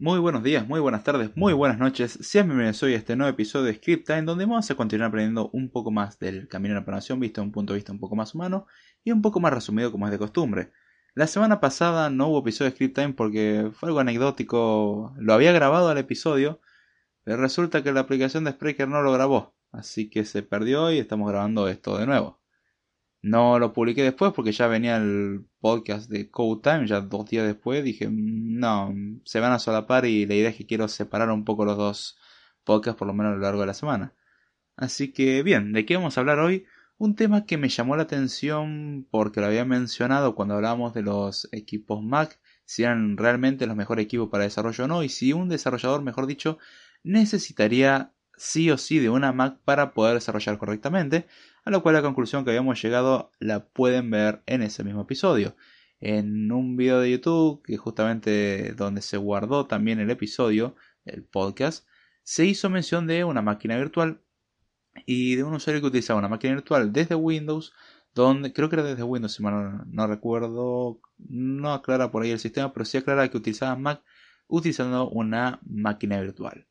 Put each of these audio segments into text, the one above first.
Muy buenos días, muy buenas tardes, muy buenas noches. Sean bienvenidos hoy a este nuevo episodio de Script en donde vamos a continuar aprendiendo un poco más del camino de la programación visto un punto de vista un poco más humano y un poco más resumido como es de costumbre. La semana pasada no hubo episodio de Script Time porque fue algo anecdótico. Lo había grabado al episodio, pero resulta que la aplicación de Spreaker no lo grabó. Así que se perdió y estamos grabando esto de nuevo. No lo publiqué después porque ya venía el podcast de Code Time, ya dos días después. Dije, no, se van a solapar y la idea es que quiero separar un poco los dos podcasts por lo menos a lo largo de la semana. Así que bien, ¿de qué vamos a hablar hoy? Un tema que me llamó la atención porque lo había mencionado cuando hablábamos de los equipos Mac, si eran realmente los mejores equipos para desarrollo o no, y si un desarrollador, mejor dicho, necesitaría sí o sí de una Mac para poder desarrollar correctamente, a lo cual la conclusión que habíamos llegado la pueden ver en ese mismo episodio. En un video de YouTube, que justamente donde se guardó también el episodio, el podcast, se hizo mención de una máquina virtual y de un usuario que utilizaba una máquina virtual desde Windows, donde creo que era desde Windows, si mal no, recuerdo, no aclara por ahí el sistema, pero sí aclara que utilizaba Mac utilizando una máquina virtual.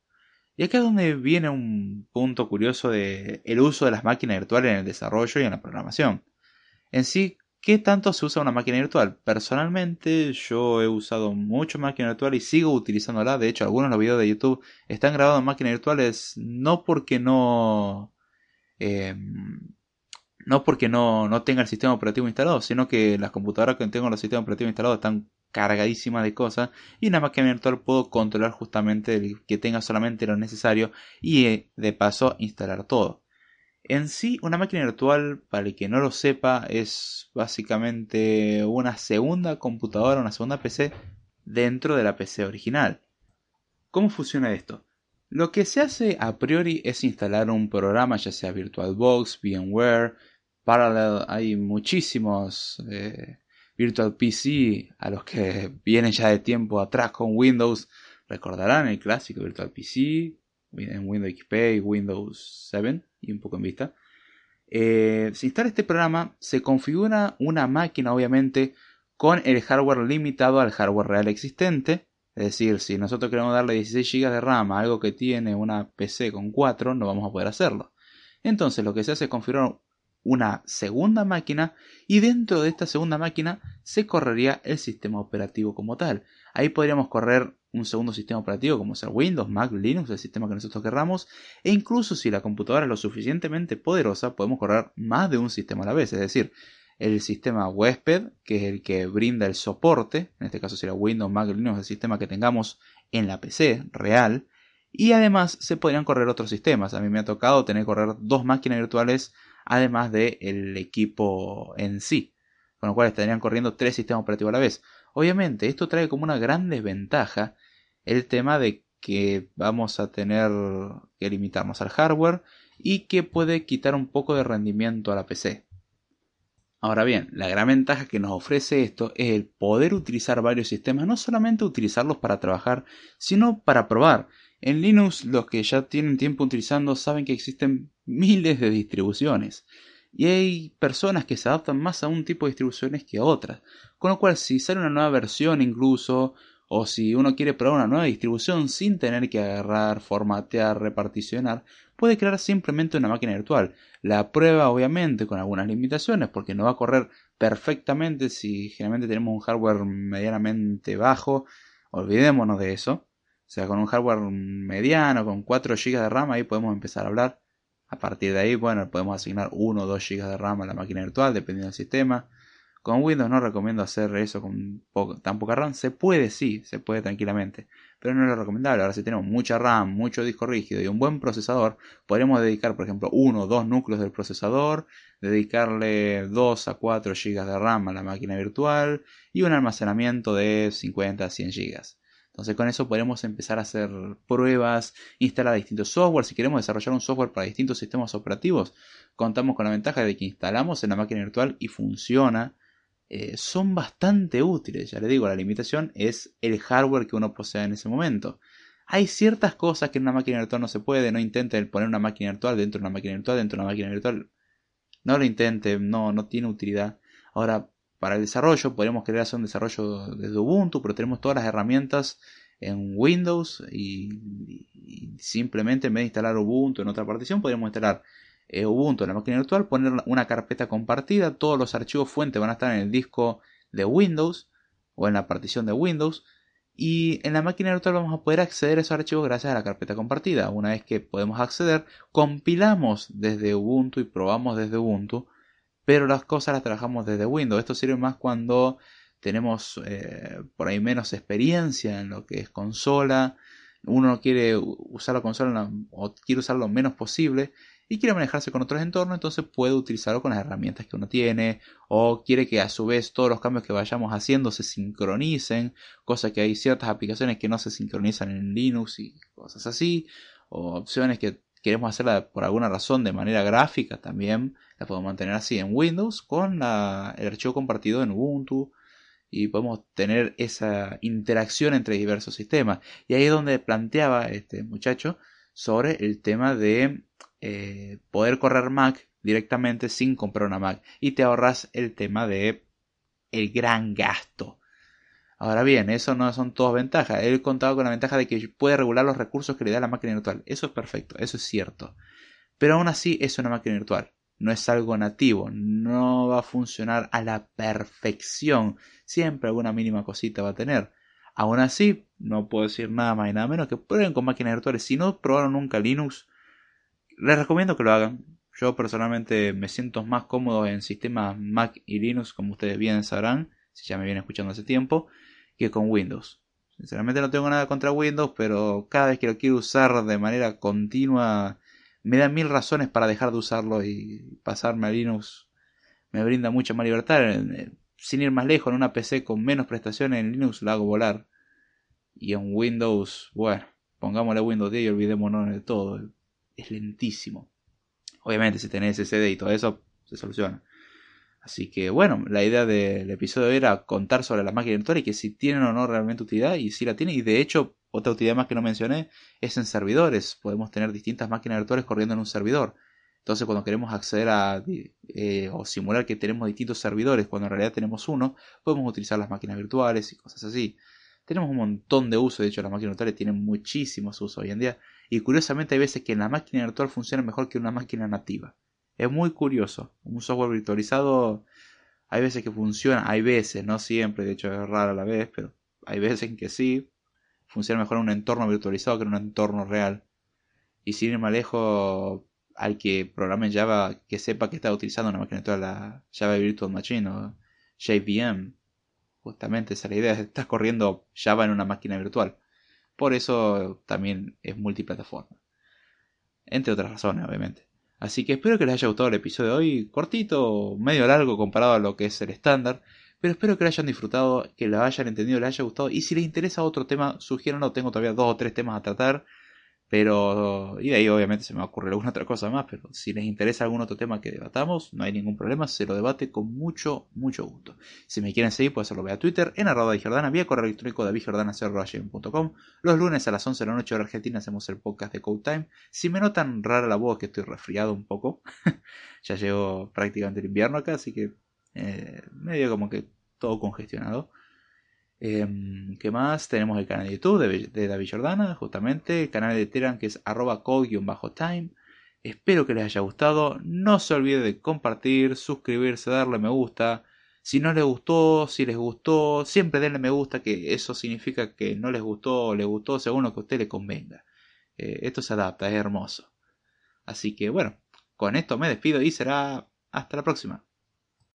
Y acá es donde viene un punto curioso de el uso de las máquinas virtuales en el desarrollo y en la programación. En sí, ¿qué tanto se usa una máquina virtual? Personalmente, yo he usado mucho máquina virtual y sigo utilizándola. De hecho, algunos de los videos de YouTube están grabados en máquinas virtuales no porque no. Em, no porque no, no tenga el sistema operativo instalado, sino que las computadoras que tengo los sistemas operativos instalados están cargadísima de cosas y en la máquina virtual puedo controlar justamente que tenga solamente lo necesario y eh, de paso instalar todo. En sí, una máquina virtual, para el que no lo sepa, es básicamente una segunda computadora, una segunda PC dentro de la PC original. ¿Cómo funciona esto? Lo que se hace a priori es instalar un programa, ya sea VirtualBox, VMware, Parallel, hay muchísimos eh, Virtual PC, a los que vienen ya de tiempo atrás con Windows, recordarán el clásico Virtual PC, en Windows XP y Windows 7 y un poco en vista. Eh, se instala este programa, se configura una máquina obviamente con el hardware limitado al hardware real existente. Es decir, si nosotros queremos darle 16 GB de RAM a algo que tiene una PC con 4, no vamos a poder hacerlo. Entonces lo que se hace es configurar una segunda máquina y dentro de esta segunda máquina se correría el sistema operativo como tal. Ahí podríamos correr un segundo sistema operativo como sea Windows, Mac, Linux, el sistema que nosotros querramos e incluso si la computadora es lo suficientemente poderosa podemos correr más de un sistema a la vez, es decir, el sistema huésped, que es el que brinda el soporte, en este caso sería Windows, Mac, Linux, el sistema que tengamos en la PC real, y además se podrían correr otros sistemas. A mí me ha tocado tener que correr dos máquinas virtuales además del equipo en sí, con lo cual estarían corriendo tres sistemas operativos a la vez. Obviamente, esto trae como una gran desventaja el tema de que vamos a tener que limitarnos al hardware y que puede quitar un poco de rendimiento a la PC. Ahora bien, la gran ventaja que nos ofrece esto es el poder utilizar varios sistemas, no solamente utilizarlos para trabajar, sino para probar. En Linux los que ya tienen tiempo utilizando saben que existen miles de distribuciones y hay personas que se adaptan más a un tipo de distribuciones que a otras. Con lo cual si sale una nueva versión incluso o si uno quiere probar una nueva distribución sin tener que agarrar, formatear, reparticionar, puede crear simplemente una máquina virtual. La prueba obviamente con algunas limitaciones porque no va a correr perfectamente si generalmente tenemos un hardware medianamente bajo. Olvidémonos de eso. O sea, con un hardware mediano, con 4 GB de RAM, ahí podemos empezar a hablar. A partir de ahí, bueno, podemos asignar 1 o 2 GB de RAM a la máquina virtual, dependiendo del sistema. Con Windows no recomiendo hacer eso con tan poca RAM. Se puede, sí, se puede tranquilamente. Pero no es lo recomendable. Ahora, si tenemos mucha RAM, mucho disco rígido y un buen procesador, podremos dedicar, por ejemplo, 1 o 2 núcleos del procesador, dedicarle 2 a 4 GB de RAM a la máquina virtual y un almacenamiento de 50 a 100 GB. Entonces con eso podemos empezar a hacer pruebas, instalar distintos software. Si queremos desarrollar un software para distintos sistemas operativos, contamos con la ventaja de que instalamos en la máquina virtual y funciona. Eh, son bastante útiles, ya le digo, la limitación es el hardware que uno posee en ese momento. Hay ciertas cosas que en una máquina virtual no se puede, no intente poner una máquina virtual dentro de una máquina virtual, dentro de una máquina virtual. No lo intente, no, no tiene utilidad. Ahora, para el desarrollo, podemos querer hacer un desarrollo desde Ubuntu, pero tenemos todas las herramientas en Windows y, simplemente en vez de instalar Ubuntu en otra partición podríamos instalar eh, Ubuntu en la máquina virtual, poner una carpeta compartida, todos los archivos fuentes van a estar en el disco de Windows o en la partición de Windows. Y en la máquina virtual vamos a poder acceder a esos archivos gracias a la carpeta compartida. Una vez que podemos acceder, compilamos desde Ubuntu y probamos desde Ubuntu, pero las cosas las trabajamos desde Windows. Esto sirve más cuando tenemos eh, por ahí menos experiencia en lo que es consola, uno no quiere usar la consola o quiere usar lo menos posible y quiere manejarse con otros entornos, entonces puede utilizarlo con las herramientas que uno tiene o quiere que a su vez todos los cambios que vayamos haciendo se sincronicen, cosa que hay ciertas aplicaciones que no se sincronizan en Linux y cosas así, o opciones que queremos hacerla por alguna razón de manera gráfica también la podemos mantener así en Windows con el archivo compartido en Ubuntu y podemos tener esa interacción entre diversos sistemas. Y ahí es donde planteaba este muchacho sobre el tema de eh, poder correr Mac directamente sin comprar una Mac y te ahorras el tema de el gran gasto. Ahora bien, eso no son todas ventajas. Él contaba con la ventaja de que puede regular los recursos que le da la máquina virtual. Eso es perfecto, eso es cierto. Pero aún así es una máquina virtual no es algo nativo, no va a funcionar a la perfección, siempre alguna mínima cosita va a tener. Aún así, no puedo decir nada más y nada menos que prueben con máquinas virtuales. Si no probaron nunca Linux, les recomiendo que lo hagan. Yo personalmente me siento más cómodo en sistemas Mac y Linux, como ustedes bien sabrán, si ya me vienen escuchando hace tiempo, que con Windows. Sinceramente no tengo nada contra Windows, pero cada vez que lo quiero usar de manera continua me da mil razones para dejar de usarlo y pasarme a Linux. Me brinda mucha más libertad. Sin ir más lejos, en una PC con menos prestaciones en Linux la hago volar. Y en Windows, bueno, pongámosle Windows 10 y olvidémonos de todo. Es lentísimo. Obviamente, si tenés SSD y todo eso, se soluciona. Así que bueno, la idea del episodio era contar sobre la máquina virtual y que si tienen o no realmente utilidad y si la tienen. Y de hecho, otra utilidad más que no mencioné es en servidores. Podemos tener distintas máquinas virtuales corriendo en un servidor. Entonces cuando queremos acceder a eh, o simular que tenemos distintos servidores cuando en realidad tenemos uno, podemos utilizar las máquinas virtuales y cosas así. Tenemos un montón de usos, de hecho las máquinas virtuales tienen muchísimos usos hoy en día. Y curiosamente hay veces que la máquina virtual funciona mejor que una máquina nativa. Es muy curioso. Un software virtualizado hay veces que funciona, hay veces, no siempre, de hecho es raro a la vez, pero hay veces en que sí, funciona mejor en un entorno virtualizado que en un entorno real. Y sin ir más lejos, al que programe Java que sepa que está utilizando una máquina virtual, la Java Virtual Machine o JVM. Justamente esa es la idea, estás corriendo Java en una máquina virtual. Por eso también es multiplataforma. Entre otras razones, obviamente. Así que espero que les haya gustado el episodio de hoy, cortito, medio largo comparado a lo que es el estándar. Pero espero que lo hayan disfrutado, que lo hayan entendido, les haya gustado. Y si les interesa otro tema, sugiéranlo. Tengo todavía dos o tres temas a tratar. Pero, y de ahí obviamente se me va a ocurrir alguna otra cosa más, pero si les interesa algún otro tema que debatamos, no hay ningún problema, se lo debate con mucho, mucho gusto. Si me quieren seguir, pueden hacerlo vía Twitter, en arroba de Jordana, vía correo electrónico davidjordana.com. Los lunes a las 11 de la noche hora argentina hacemos el podcast de Code Time. Si me notan rara la voz, que estoy resfriado un poco, ya llevo prácticamente el invierno acá, así que eh, medio como que todo congestionado. Em, ¿Qué más? Tenemos el canal de YouTube de, David Jordana, justamente, el canal de Telegram que es arroba time Espero que les haya gustado. No se olvide de compartir, suscribirse, darle me gusta. Si no les gustó, si les gustó, siempre denle me gusta, que eso significa que no les gustó o les gustó según lo que a usted le convenga. Eh, esto se adapta, es hermoso. Así que bueno, con esto me despido y será hasta la próxima.